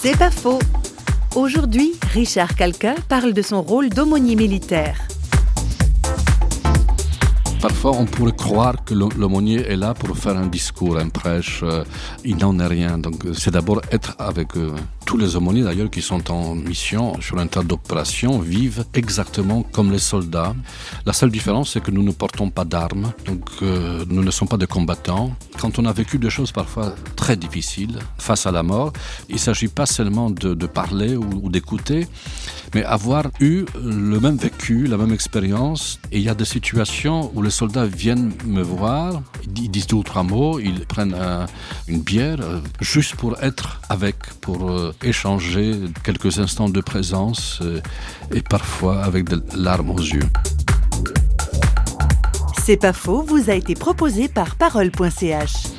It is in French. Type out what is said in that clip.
C'est pas faux. Aujourd'hui, Richard Calca parle de son rôle d'aumônier militaire. Parfois, on pourrait croire que l'aumônier est là pour faire un discours, un prêche. Euh, il n'en est rien. Donc, c'est d'abord être avec eux. Tous les aumôniers, d'ailleurs, qui sont en mission sur un tas d'opérations, vivent exactement comme les soldats. La seule différence, c'est que nous ne portons pas d'armes. Donc, euh, nous ne sommes pas des combattants. Quand on a vécu des choses parfois très difficiles face à la mort, il ne s'agit pas seulement de, parler ou d'écouter, mais avoir eu le même vécu, la même expérience. Et il y a des situations où les soldats viennent me voir, ils disent deux ou trois mots, ils prennent une bière, euh, juste pour être avec, pour euh, échanger quelques instants de présence euh, et parfois avec des larmes aux yeux. C'est pas faux, vous a été proposé par parole.ch.